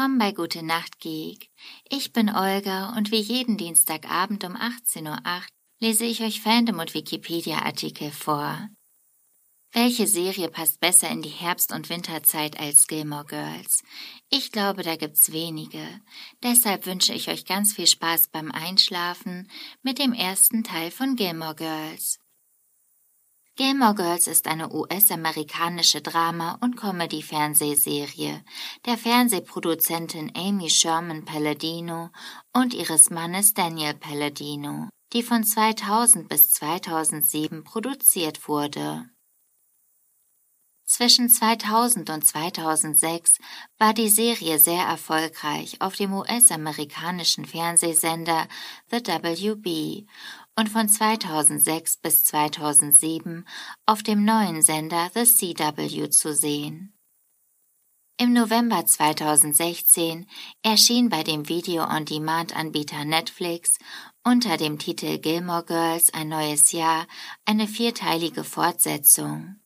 Willkommen bei Gute Nacht Geek. Ich bin Olga und wie jeden Dienstagabend um 18.08 Uhr lese ich euch Fandom und Wikipedia-Artikel vor. Welche Serie passt besser in die Herbst- und Winterzeit als Gilmore Girls? Ich glaube, da gibt's wenige. Deshalb wünsche ich euch ganz viel Spaß beim Einschlafen mit dem ersten Teil von Gilmore Girls. Gilmore Girls ist eine US-amerikanische Drama- und Comedy-Fernsehserie der Fernsehproduzentin Amy Sherman Palladino und ihres Mannes Daniel Palladino, die von 2000 bis 2007 produziert wurde. Zwischen 2000 und 2006 war die Serie sehr erfolgreich auf dem US-amerikanischen Fernsehsender The WB und von 2006 bis 2007 auf dem neuen Sender The CW zu sehen. Im November 2016 erschien bei dem Video-on-Demand-Anbieter Netflix unter dem Titel Gilmore Girls ein neues Jahr eine vierteilige Fortsetzung.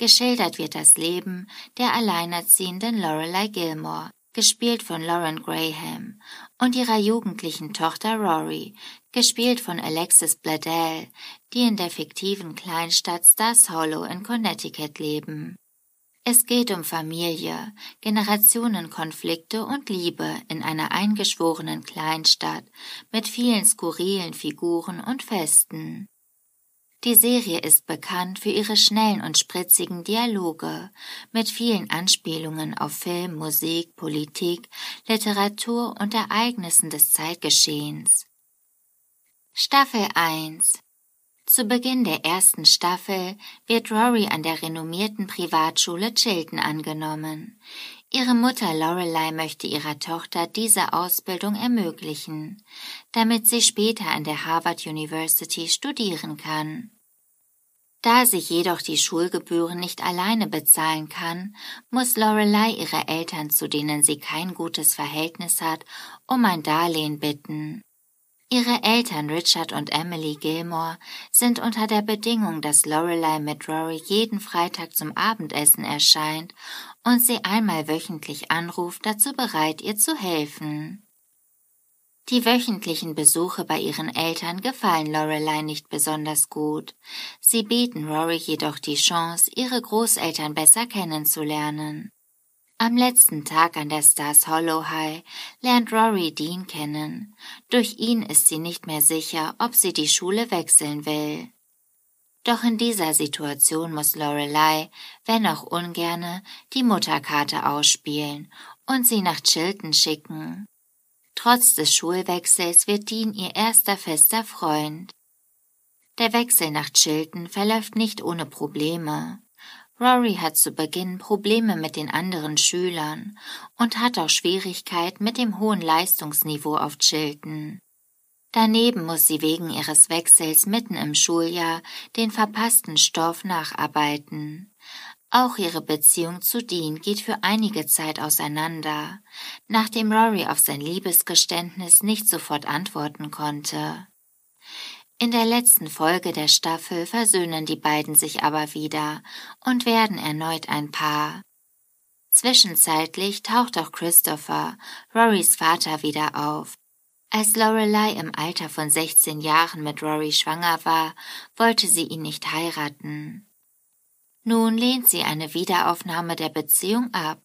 Geschildert wird das Leben der alleinerziehenden Lorelei Gilmore, gespielt von Lauren Graham, und ihrer jugendlichen Tochter Rory, gespielt von Alexis Bledel, die in der fiktiven Kleinstadt Stars Hollow in Connecticut leben. Es geht um Familie, Generationenkonflikte und Liebe in einer eingeschworenen Kleinstadt mit vielen skurrilen Figuren und Festen. Die Serie ist bekannt für ihre schnellen und spritzigen Dialoge mit vielen Anspielungen auf Film, Musik, Politik, Literatur und Ereignissen des Zeitgeschehens. Staffel 1 Zu Beginn der ersten Staffel wird Rory an der renommierten Privatschule Chilton angenommen. Ihre Mutter Lorelei möchte ihrer Tochter diese Ausbildung ermöglichen, damit sie später an der Harvard University studieren kann. Da sie jedoch die Schulgebühren nicht alleine bezahlen kann, muss Lorelei ihre Eltern, zu denen sie kein gutes Verhältnis hat, um ein Darlehen bitten. Ihre Eltern Richard und Emily Gilmore sind unter der Bedingung, dass Lorelei mit Rory jeden Freitag zum Abendessen erscheint und sie einmal wöchentlich anruft, dazu bereit, ihr zu helfen. Die wöchentlichen Besuche bei ihren Eltern gefallen Lorelei nicht besonders gut. Sie bieten Rory jedoch die Chance, ihre Großeltern besser kennenzulernen. Am letzten Tag an der Stars Hollow High lernt Rory Dean kennen. Durch ihn ist sie nicht mehr sicher, ob sie die Schule wechseln will. Doch in dieser Situation muss Lorelei, wenn auch ungerne, die Mutterkarte ausspielen und sie nach Chilton schicken. Trotz des Schulwechsels wird Dean ihr erster fester Freund. Der Wechsel nach Chilton verläuft nicht ohne Probleme. Rory hat zu Beginn Probleme mit den anderen Schülern und hat auch Schwierigkeit mit dem hohen Leistungsniveau auf Chilton. Daneben muss sie wegen ihres Wechsels mitten im Schuljahr den verpassten Stoff nacharbeiten. Auch ihre Beziehung zu Dean geht für einige Zeit auseinander, nachdem Rory auf sein Liebesgeständnis nicht sofort antworten konnte. In der letzten Folge der Staffel versöhnen die beiden sich aber wieder und werden erneut ein Paar. Zwischenzeitlich taucht auch Christopher, Rorys Vater, wieder auf. Als Lorelei im Alter von 16 Jahren mit Rory schwanger war, wollte sie ihn nicht heiraten. Nun lehnt sie eine Wiederaufnahme der Beziehung ab.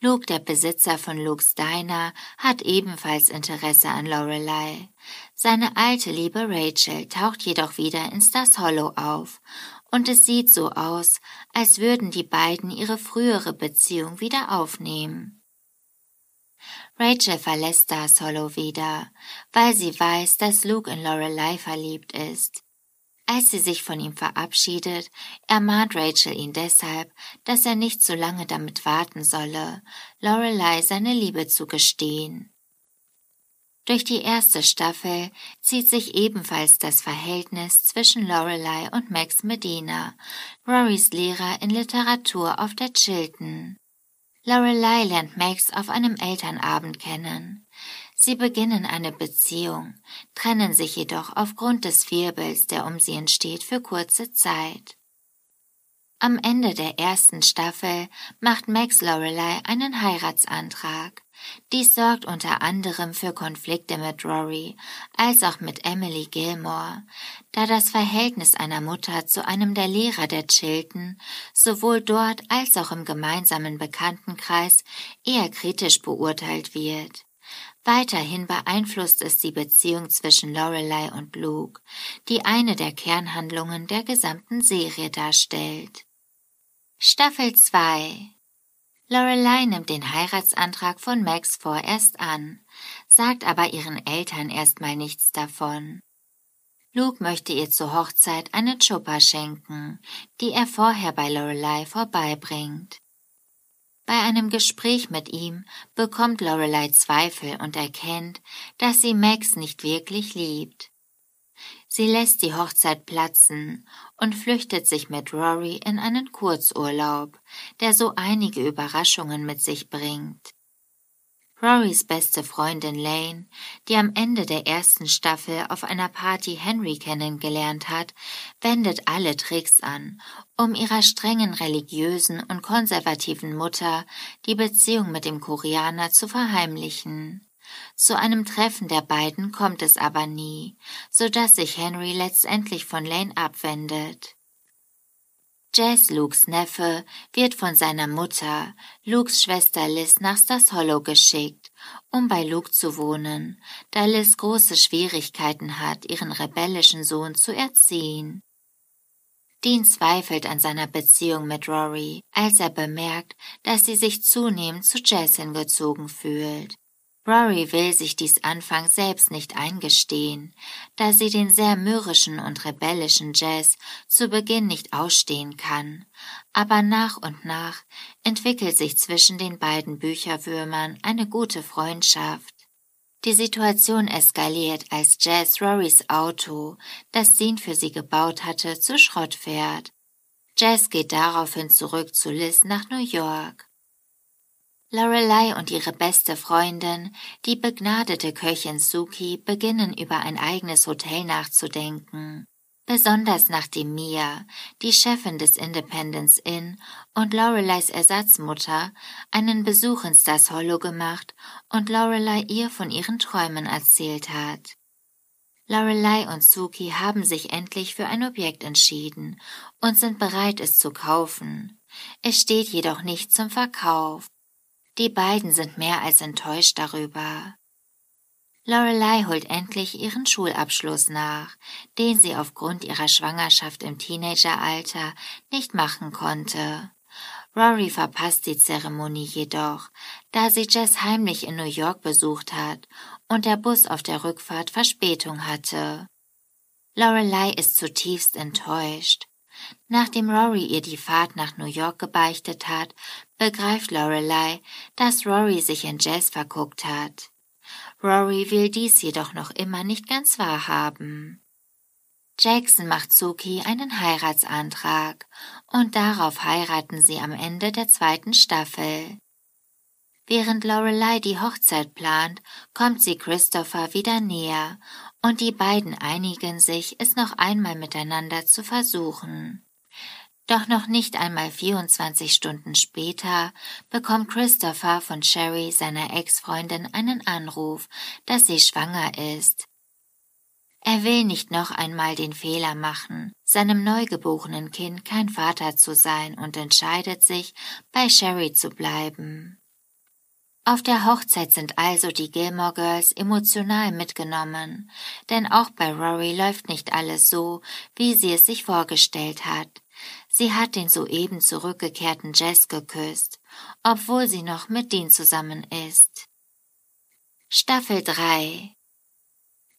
Luke, der Besitzer von Luke's Diner, hat ebenfalls Interesse an Lorelei. Seine alte Liebe Rachel taucht jedoch wieder in Stars Hollow auf und es sieht so aus, als würden die beiden ihre frühere Beziehung wieder aufnehmen. Rachel verlässt Stars Hollow wieder, weil sie weiß, dass Luke in Lorelei verliebt ist. Als sie sich von ihm verabschiedet, ermahnt Rachel ihn deshalb, dass er nicht so lange damit warten solle, Lorelei seine Liebe zu gestehen. Durch die erste Staffel zieht sich ebenfalls das Verhältnis zwischen Lorelei und Max Medina, Rorys Lehrer in Literatur auf der Chilton. Lorelei lernt Max auf einem Elternabend kennen. Sie beginnen eine Beziehung, trennen sich jedoch aufgrund des Wirbels, der um sie entsteht, für kurze Zeit. Am Ende der ersten Staffel macht Max Lorelei einen Heiratsantrag. Dies sorgt unter anderem für Konflikte mit Rory als auch mit Emily Gilmore, da das Verhältnis einer Mutter zu einem der Lehrer der Chilton sowohl dort als auch im gemeinsamen Bekanntenkreis eher kritisch beurteilt wird. Weiterhin beeinflusst es die Beziehung zwischen Lorelei und Luke, die eine der Kernhandlungen der gesamten Serie darstellt. Staffel 2 Lorelei nimmt den Heiratsantrag von Max vorerst an, sagt aber ihren Eltern erstmal nichts davon. Luke möchte ihr zur Hochzeit eine Chuppa schenken, die er vorher bei Lorelei vorbeibringt. Bei einem Gespräch mit ihm bekommt Lorelei Zweifel und erkennt, dass sie Max nicht wirklich liebt. Sie lässt die Hochzeit platzen und flüchtet sich mit Rory in einen Kurzurlaub, der so einige Überraschungen mit sich bringt. Rorys beste Freundin Lane, die am Ende der ersten Staffel auf einer Party Henry kennengelernt hat, wendet alle Tricks an, um ihrer strengen religiösen und konservativen Mutter die Beziehung mit dem Koreaner zu verheimlichen. Zu einem Treffen der beiden kommt es aber nie, so dass sich Henry letztendlich von Lane abwendet. Jess, Lukes Neffe, wird von seiner Mutter, Lukes Schwester Liz, nach Stars Hollow geschickt, um bei Luke zu wohnen, da Liz große Schwierigkeiten hat, ihren rebellischen Sohn zu erziehen. Dean zweifelt an seiner Beziehung mit Rory, als er bemerkt, dass sie sich zunehmend zu Jess hingezogen fühlt. Rory will sich dies anfangs selbst nicht eingestehen, da sie den sehr mürrischen und rebellischen Jazz zu Beginn nicht ausstehen kann, aber nach und nach entwickelt sich zwischen den beiden Bücherwürmern eine gute Freundschaft. Die Situation eskaliert, als Jazz Rorys Auto, das Dean für sie gebaut hatte, zu Schrott fährt. Jazz geht daraufhin zurück zu Liz nach New York. Lorelei und ihre beste Freundin, die begnadete Köchin Suki, beginnen über ein eigenes Hotel nachzudenken. Besonders nachdem Mia, die Chefin des Independence Inn und Loreleis Ersatzmutter, einen Besuch in Stars Hollow gemacht und Lorelei ihr von ihren Träumen erzählt hat. Lorelei und Suki haben sich endlich für ein Objekt entschieden und sind bereit, es zu kaufen. Es steht jedoch nicht zum Verkauf. Die beiden sind mehr als enttäuscht darüber. Lorelei holt endlich ihren Schulabschluss nach, den sie aufgrund ihrer Schwangerschaft im Teenageralter nicht machen konnte. Rory verpasst die Zeremonie jedoch, da sie Jess heimlich in New York besucht hat und der Bus auf der Rückfahrt Verspätung hatte. Lorelei ist zutiefst enttäuscht. Nachdem Rory ihr die Fahrt nach New York gebeichtet hat, begreift Lorelei, dass Rory sich in Jess verguckt hat. Rory will dies jedoch noch immer nicht ganz wahrhaben. Jackson macht Suki einen Heiratsantrag und darauf heiraten sie am Ende der zweiten Staffel. Während Lorelei die Hochzeit plant, kommt sie Christopher wieder näher und die beiden einigen sich, es noch einmal miteinander zu versuchen. Doch noch nicht einmal 24 Stunden später bekommt Christopher von Sherry, seiner Ex-Freundin, einen Anruf, dass sie schwanger ist. Er will nicht noch einmal den Fehler machen, seinem neugeborenen Kind kein Vater zu sein und entscheidet sich, bei Sherry zu bleiben. Auf der Hochzeit sind also die Gilmore Girls emotional mitgenommen, denn auch bei Rory läuft nicht alles so, wie sie es sich vorgestellt hat. Sie hat den soeben zurückgekehrten Jess geküsst, obwohl sie noch mit Dean zusammen ist. Staffel 3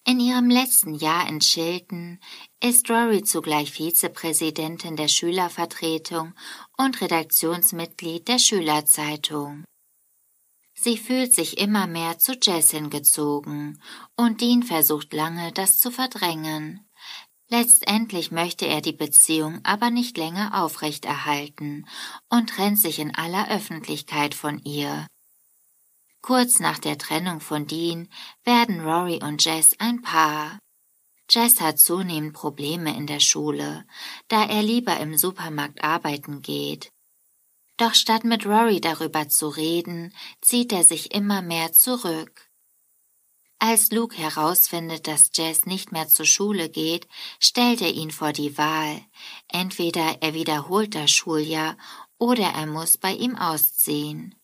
In ihrem letzten Jahr in Chilton ist Rory zugleich Vizepräsidentin der Schülervertretung und Redaktionsmitglied der Schülerzeitung. Sie fühlt sich immer mehr zu Jess hingezogen, und Dean versucht lange, das zu verdrängen. Letztendlich möchte er die Beziehung aber nicht länger aufrechterhalten und trennt sich in aller Öffentlichkeit von ihr. Kurz nach der Trennung von Dean werden Rory und Jess ein Paar. Jess hat zunehmend Probleme in der Schule, da er lieber im Supermarkt arbeiten geht. Doch statt mit Rory darüber zu reden, zieht er sich immer mehr zurück. Als Luke herausfindet, dass Jess nicht mehr zur Schule geht, stellt er ihn vor die Wahl. Entweder er wiederholt das Schuljahr oder er muss bei ihm ausziehen.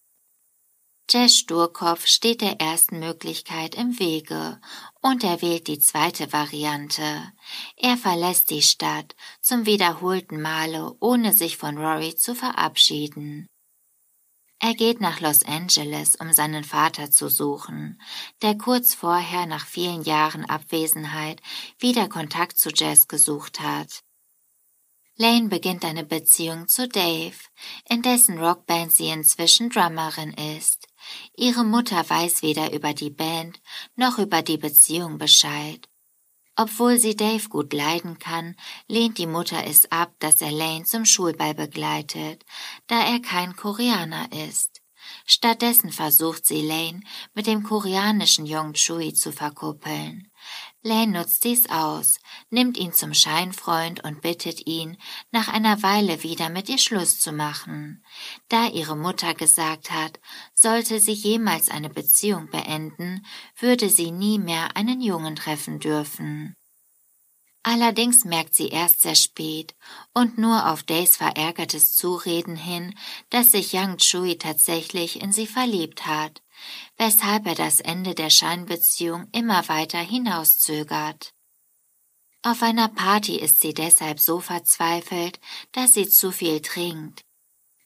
Jess Sturkopf steht der ersten Möglichkeit im Wege und er wählt die zweite Variante. Er verlässt die Stadt zum wiederholten Male, ohne sich von Rory zu verabschieden. Er geht nach Los Angeles, um seinen Vater zu suchen, der kurz vorher nach vielen Jahren Abwesenheit wieder Kontakt zu Jess gesucht hat. Lane beginnt eine Beziehung zu Dave, in dessen Rockband sie inzwischen Drummerin ist. Ihre Mutter weiß weder über die Band noch über die Beziehung Bescheid. Obwohl sie Dave gut leiden kann, lehnt die Mutter es ab, dass er Lane zum Schulball begleitet, da er kein Koreaner ist. Stattdessen versucht sie Lane mit dem koreanischen Jung Chui zu verkuppeln. Lane nutzt dies aus, nimmt ihn zum Scheinfreund und bittet ihn, nach einer Weile wieder mit ihr Schluss zu machen. Da ihre Mutter gesagt hat, sollte sie jemals eine Beziehung beenden, würde sie nie mehr einen Jungen treffen dürfen. Allerdings merkt sie erst sehr spät und nur auf Days verärgertes Zureden hin, dass sich Yang Chui tatsächlich in sie verliebt hat weshalb er das Ende der Scheinbeziehung immer weiter hinauszögert. Auf einer Party ist sie deshalb so verzweifelt, dass sie zu viel trinkt.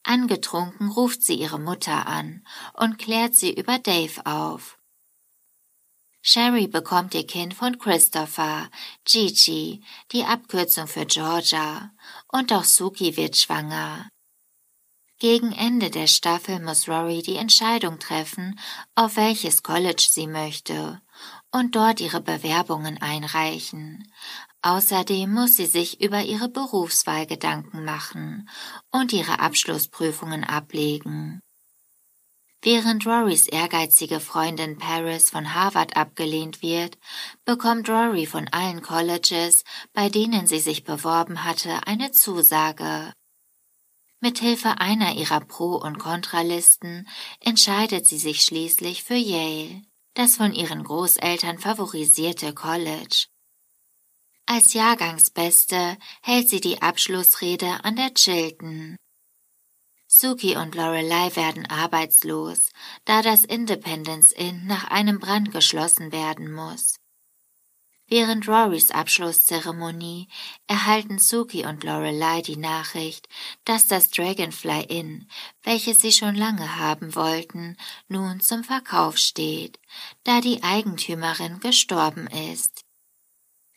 Angetrunken ruft sie ihre Mutter an und klärt sie über Dave auf. Sherry bekommt ihr Kind von Christopher, Gigi, die Abkürzung für Georgia, und auch Suki wird schwanger. Gegen Ende der Staffel muss Rory die Entscheidung treffen, auf welches College sie möchte und dort ihre Bewerbungen einreichen. Außerdem muss sie sich über ihre Berufswahl Gedanken machen und ihre Abschlussprüfungen ablegen. Während Rorys ehrgeizige Freundin Paris von Harvard abgelehnt wird, bekommt Rory von allen Colleges, bei denen sie sich beworben hatte, eine Zusage. Mithilfe einer ihrer Pro- und Kontralisten entscheidet sie sich schließlich für Yale, das von ihren Großeltern favorisierte College. Als Jahrgangsbeste hält sie die Abschlussrede an der Chilton. Suki und Lorelei werden arbeitslos, da das Independence Inn nach einem Brand geschlossen werden muss. Während Rorys Abschlusszeremonie erhalten Suki und Lorelei die Nachricht, dass das Dragonfly Inn, welches sie schon lange haben wollten, nun zum Verkauf steht, da die Eigentümerin gestorben ist.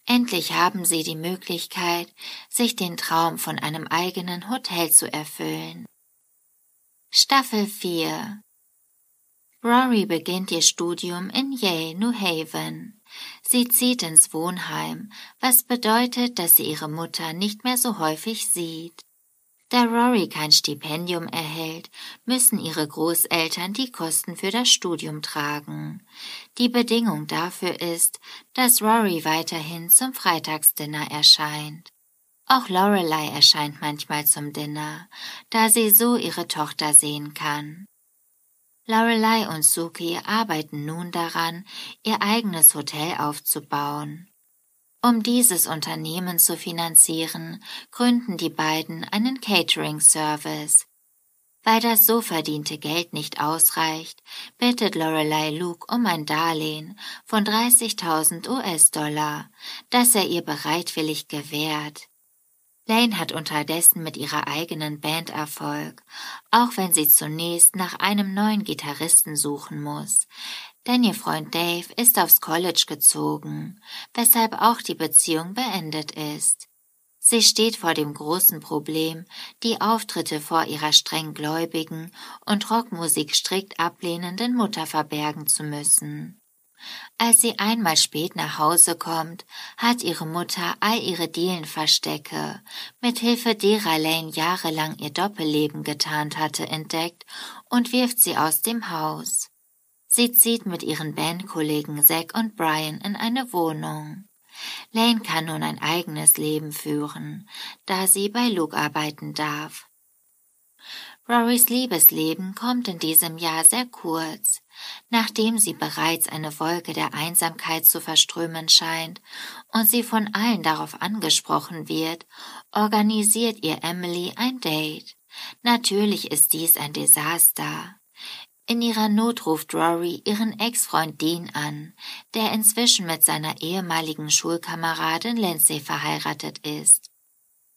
Endlich haben sie die Möglichkeit, sich den Traum von einem eigenen Hotel zu erfüllen. Staffel 4 Rory beginnt ihr Studium in Yale, New Haven. Sie zieht ins Wohnheim, was bedeutet, dass sie ihre Mutter nicht mehr so häufig sieht. Da Rory kein Stipendium erhält, müssen ihre Großeltern die Kosten für das Studium tragen. Die Bedingung dafür ist, dass Rory weiterhin zum Freitagsdinner erscheint. Auch Lorelei erscheint manchmal zum Dinner, da sie so ihre Tochter sehen kann. Lorelei und Suki arbeiten nun daran, ihr eigenes Hotel aufzubauen. Um dieses Unternehmen zu finanzieren, gründen die beiden einen Catering-Service. Weil das so verdiente Geld nicht ausreicht, bittet Lorelei Luke um ein Darlehen von 30.000 US-Dollar, das er ihr bereitwillig gewährt. Lane hat unterdessen mit ihrer eigenen Band Erfolg, auch wenn sie zunächst nach einem neuen Gitarristen suchen muss. Denn ihr Freund Dave ist aufs College gezogen, weshalb auch die Beziehung beendet ist. Sie steht vor dem großen Problem, die Auftritte vor ihrer streng gläubigen und Rockmusik strikt ablehnenden Mutter verbergen zu müssen. Als sie einmal spät nach Hause kommt, hat ihre Mutter all ihre Dielenverstecke, mit Hilfe derer Lane jahrelang ihr Doppelleben getarnt hatte, entdeckt und wirft sie aus dem Haus. Sie zieht mit ihren Bandkollegen Zack und Brian in eine Wohnung. Lane kann nun ein eigenes Leben führen, da sie bei Luke arbeiten darf. Rorys Liebesleben kommt in diesem Jahr sehr kurz. Nachdem sie bereits eine Wolke der Einsamkeit zu verströmen scheint und sie von allen darauf angesprochen wird, organisiert ihr Emily ein Date. Natürlich ist dies ein Desaster. In ihrer Not ruft Rory ihren Ex-Freund Dean an, der inzwischen mit seiner ehemaligen Schulkameradin Lindsay verheiratet ist.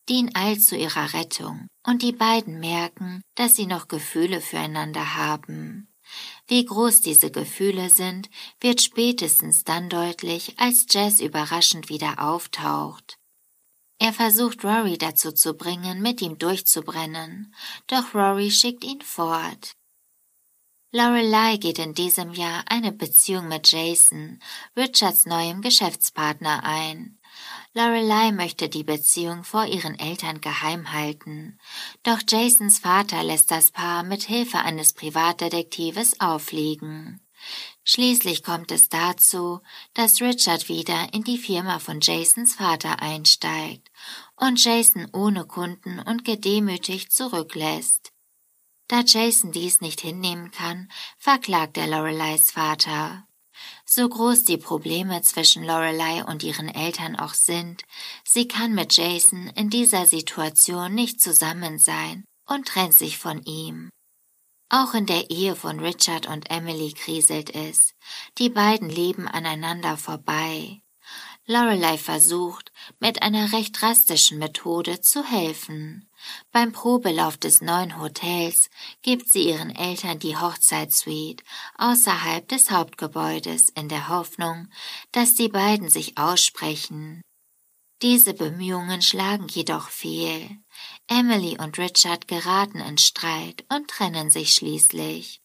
Dean eilt zu ihrer Rettung und die beiden merken, dass sie noch Gefühle füreinander haben. Wie groß diese Gefühle sind, wird spätestens dann deutlich, als Jess überraschend wieder auftaucht. Er versucht Rory dazu zu bringen, mit ihm durchzubrennen, doch Rory schickt ihn fort. Lorelei geht in diesem Jahr eine Beziehung mit Jason, Richards neuem Geschäftspartner, ein. Lorelei möchte die Beziehung vor ihren Eltern geheim halten, doch Jasons Vater lässt das Paar mit Hilfe eines Privatdetektives aufliegen. Schließlich kommt es dazu, dass Richard wieder in die Firma von Jasons Vater einsteigt und Jason ohne Kunden und gedemütigt zurücklässt. Da Jason dies nicht hinnehmen kann, verklagt er Loreleis Vater. So groß die Probleme zwischen Lorelei und ihren Eltern auch sind, sie kann mit Jason in dieser Situation nicht zusammen sein und trennt sich von ihm. Auch in der Ehe von Richard und Emily kriselt es. Die beiden leben aneinander vorbei. Lorelei versucht, mit einer recht drastischen Methode zu helfen. Beim Probelauf des neuen Hotels gibt sie ihren Eltern die Hochzeitssuite außerhalb des Hauptgebäudes in der Hoffnung, dass die beiden sich aussprechen. Diese Bemühungen schlagen jedoch fehl. Emily und Richard geraten in Streit und trennen sich schließlich.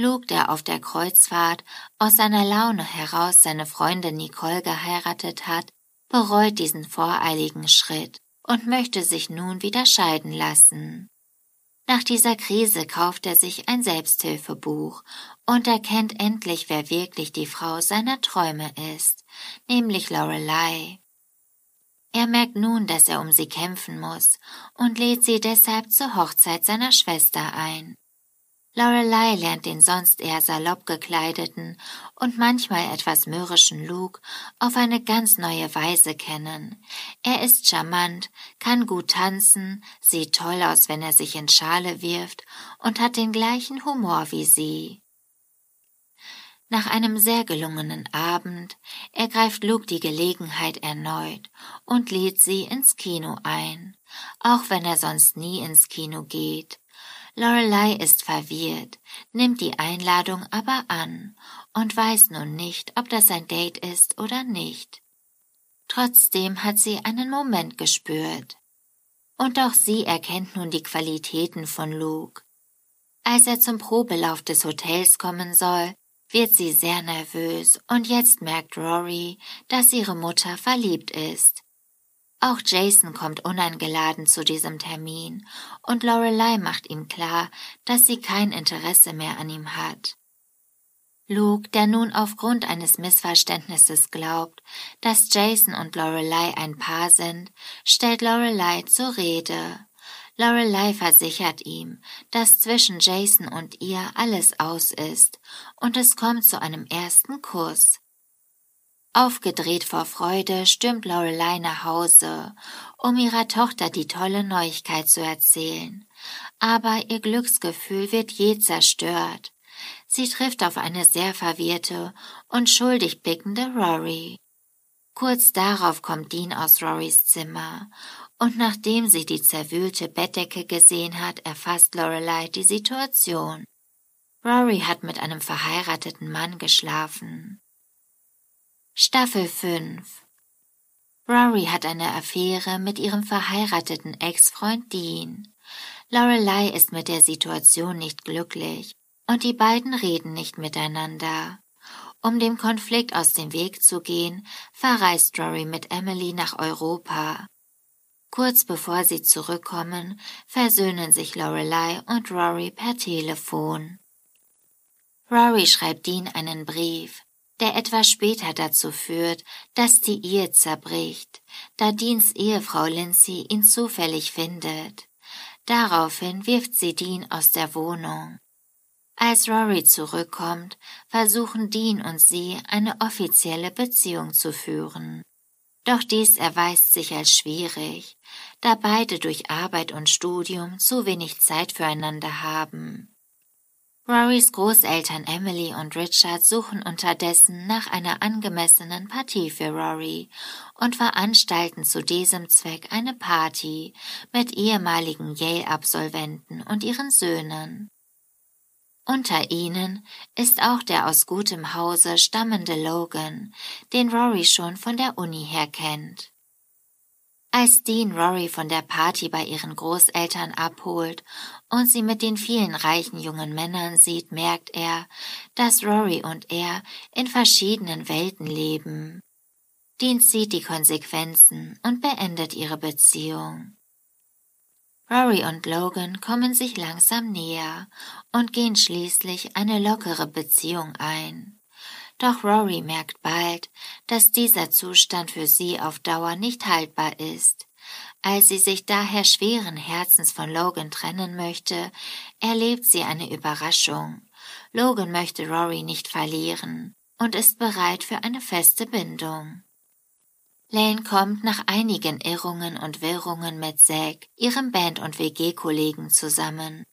Luke, der auf der Kreuzfahrt aus seiner Laune heraus seine Freundin Nicole geheiratet hat, bereut diesen voreiligen Schritt und möchte sich nun wieder scheiden lassen. Nach dieser Krise kauft er sich ein Selbsthilfebuch und erkennt endlich, wer wirklich die Frau seiner Träume ist, nämlich Lorelei. Er merkt nun, dass er um sie kämpfen muss und lädt sie deshalb zur Hochzeit seiner Schwester ein. Lorelei lernt den sonst eher salopp gekleideten und manchmal etwas mürrischen Luke auf eine ganz neue Weise kennen. Er ist charmant, kann gut tanzen, sieht toll aus, wenn er sich in Schale wirft und hat den gleichen Humor wie sie. Nach einem sehr gelungenen Abend ergreift Luke die Gelegenheit erneut und lädt sie ins Kino ein, auch wenn er sonst nie ins Kino geht. Lorelei ist verwirrt, nimmt die Einladung aber an und weiß nun nicht, ob das ein Date ist oder nicht. Trotzdem hat sie einen Moment gespürt. Und auch sie erkennt nun die Qualitäten von Luke. Als er zum Probelauf des Hotels kommen soll, wird sie sehr nervös und jetzt merkt Rory, dass ihre Mutter verliebt ist. Auch Jason kommt uneingeladen zu diesem Termin und Lorelei macht ihm klar, dass sie kein Interesse mehr an ihm hat. Luke, der nun aufgrund eines Missverständnisses glaubt, dass Jason und Lorelei ein Paar sind, stellt Lorelei zur Rede. Lorelei versichert ihm, dass zwischen Jason und ihr alles aus ist und es kommt zu einem ersten Kuss. Aufgedreht vor Freude stürmt Lorelei nach Hause, um ihrer Tochter die tolle Neuigkeit zu erzählen. Aber ihr Glücksgefühl wird je zerstört. Sie trifft auf eine sehr verwirrte und schuldig blickende Rory. Kurz darauf kommt Dean aus Rorys Zimmer, und nachdem sie die zerwühlte Bettdecke gesehen hat, erfasst Lorelei die Situation. Rory hat mit einem verheirateten Mann geschlafen. Staffel 5 Rory hat eine Affäre mit ihrem verheirateten Ex-Freund Dean. Lorelei ist mit der Situation nicht glücklich und die beiden reden nicht miteinander. Um dem Konflikt aus dem Weg zu gehen, verreist Rory mit Emily nach Europa. Kurz bevor sie zurückkommen, versöhnen sich Lorelei und Rory per Telefon. Rory schreibt Dean einen Brief, der etwas später dazu führt, dass die Ehe zerbricht, da Deans Ehefrau Lindsay ihn zufällig findet. Daraufhin wirft sie Dean aus der Wohnung. Als Rory zurückkommt, versuchen Dean und sie eine offizielle Beziehung zu führen. Doch dies erweist sich als schwierig, da beide durch Arbeit und Studium zu wenig Zeit füreinander haben. Rorys Großeltern Emily und Richard suchen unterdessen nach einer angemessenen Partie für Rory und veranstalten zu diesem Zweck eine Party mit ehemaligen Yale-Absolventen und ihren Söhnen. Unter ihnen ist auch der aus gutem Hause stammende Logan, den Rory schon von der Uni her kennt. Als Dean Rory von der Party bei ihren Großeltern abholt und sie mit den vielen reichen jungen Männern sieht, merkt er, dass Rory und er in verschiedenen Welten leben. Dean zieht die Konsequenzen und beendet ihre Beziehung. Rory und Logan kommen sich langsam näher und gehen schließlich eine lockere Beziehung ein. Doch Rory merkt bald, dass dieser Zustand für sie auf Dauer nicht haltbar ist. Als sie sich daher schweren Herzens von Logan trennen möchte, erlebt sie eine Überraschung. Logan möchte Rory nicht verlieren und ist bereit für eine feste Bindung. Lane kommt nach einigen Irrungen und Wirrungen mit Zack, ihrem Band- und WG-Kollegen, zusammen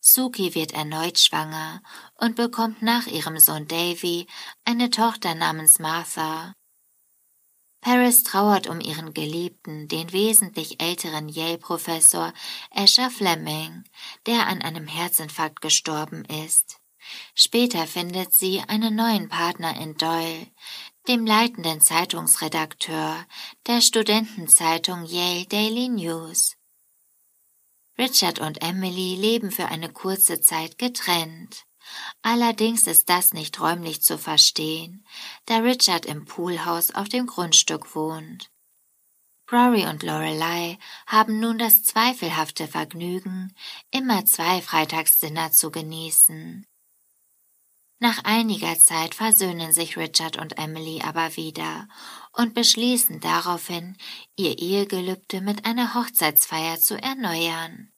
Suki wird erneut schwanger und bekommt nach ihrem Sohn Davy eine Tochter namens Martha. Paris trauert um ihren Geliebten, den wesentlich älteren Yale-Professor Asher Fleming, der an einem Herzinfarkt gestorben ist. Später findet sie einen neuen Partner in Doyle, dem leitenden Zeitungsredakteur der Studentenzeitung Yale Daily News. Richard und Emily leben für eine kurze Zeit getrennt. Allerdings ist das nicht räumlich zu verstehen, da Richard im Poolhaus auf dem Grundstück wohnt. Rory und Lorelei haben nun das zweifelhafte Vergnügen, immer zwei Freitagsdinner zu genießen. Nach einiger Zeit versöhnen sich Richard und Emily aber wieder und beschließen daraufhin, ihr Ehegelübde mit einer Hochzeitsfeier zu erneuern.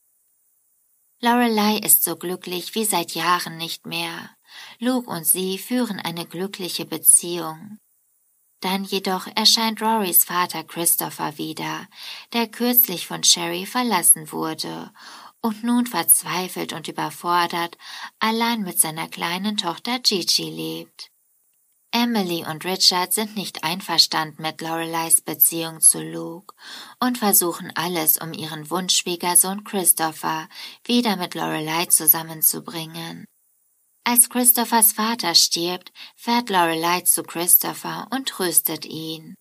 Lorelei ist so glücklich wie seit Jahren nicht mehr. Luke und sie führen eine glückliche Beziehung. Dann jedoch erscheint Rorys Vater Christopher wieder, der kürzlich von Sherry verlassen wurde und nun verzweifelt und überfordert allein mit seiner kleinen Tochter Gigi lebt. Emily und Richard sind nicht einverstanden mit Lorelei's Beziehung zu Luke und versuchen alles, um ihren Wunschschwiegersohn Christopher wieder mit Lorelei zusammenzubringen. Als Christophers Vater stirbt, fährt Lorelei zu Christopher und tröstet ihn.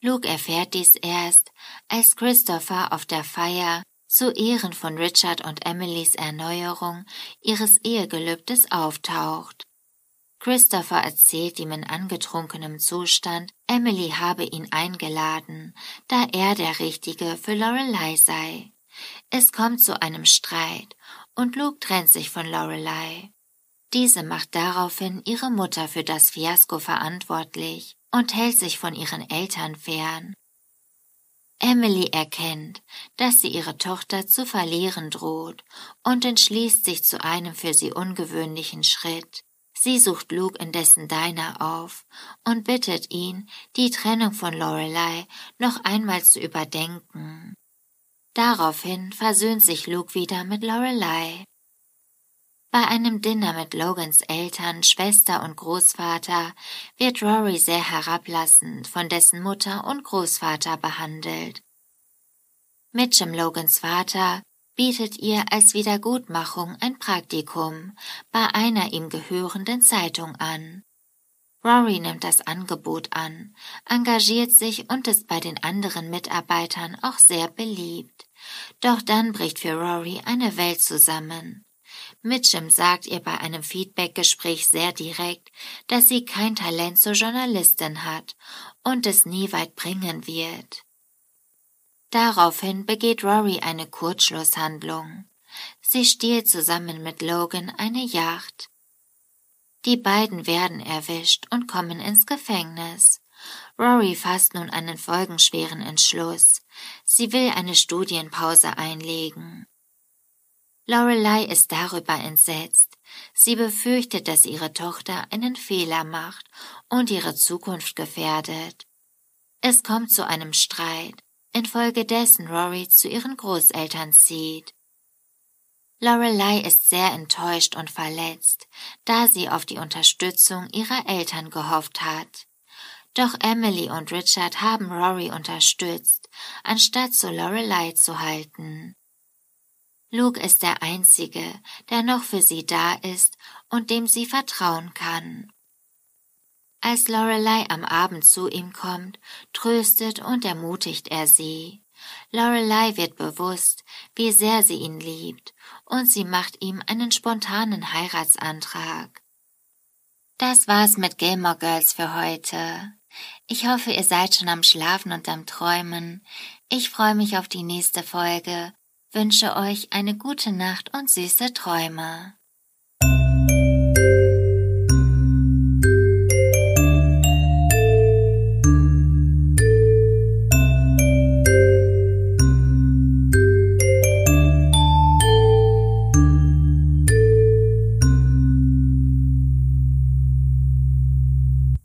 Luke erfährt dies erst, als Christopher auf der Feier zu Ehren von Richard und Emilys Erneuerung ihres Ehegelübdes auftaucht. Christopher erzählt ihm in angetrunkenem Zustand, Emily habe ihn eingeladen, da er der Richtige für Lorelei sei. Es kommt zu einem Streit und Luke trennt sich von Lorelei. Diese macht daraufhin ihre Mutter für das Fiasko verantwortlich und hält sich von ihren Eltern fern. Emily erkennt, dass sie ihre Tochter zu verlieren droht und entschließt sich zu einem für sie ungewöhnlichen Schritt. Sie sucht Luke in dessen Diner auf und bittet ihn, die Trennung von Lorelei noch einmal zu überdenken. Daraufhin versöhnt sich Luke wieder mit Lorelei. Bei einem Dinner mit Logans Eltern, Schwester und Großvater wird Rory sehr herablassend von dessen Mutter und Großvater behandelt. Mitchum Logans Vater bietet ihr als Wiedergutmachung ein Praktikum bei einer ihm gehörenden Zeitung an. Rory nimmt das Angebot an, engagiert sich und ist bei den anderen Mitarbeitern auch sehr beliebt. Doch dann bricht für Rory eine Welt zusammen. Mitchum sagt ihr bei einem Feedbackgespräch sehr direkt, dass sie kein Talent zur Journalistin hat und es nie weit bringen wird. Daraufhin begeht Rory eine Kurzschlusshandlung. Sie stiehlt zusammen mit Logan eine Yacht. Die beiden werden erwischt und kommen ins Gefängnis. Rory fasst nun einen folgenschweren Entschluss. Sie will eine Studienpause einlegen. Lorelei ist darüber entsetzt. Sie befürchtet, dass ihre Tochter einen Fehler macht und ihre Zukunft gefährdet. Es kommt zu einem Streit, infolgedessen Rory zu ihren Großeltern zieht. Lorelei ist sehr enttäuscht und verletzt, da sie auf die Unterstützung ihrer Eltern gehofft hat. Doch Emily und Richard haben Rory unterstützt, anstatt zu Lorelei zu halten. Luke ist der Einzige, der noch für sie da ist und dem sie vertrauen kann. Als Lorelei am Abend zu ihm kommt, tröstet und ermutigt er sie. Lorelei wird bewusst, wie sehr sie ihn liebt, und sie macht ihm einen spontanen Heiratsantrag. Das war's mit Gilmore Girls für heute. Ich hoffe, ihr seid schon am Schlafen und am Träumen. Ich freue mich auf die nächste Folge, wünsche euch eine gute Nacht und süße Träume.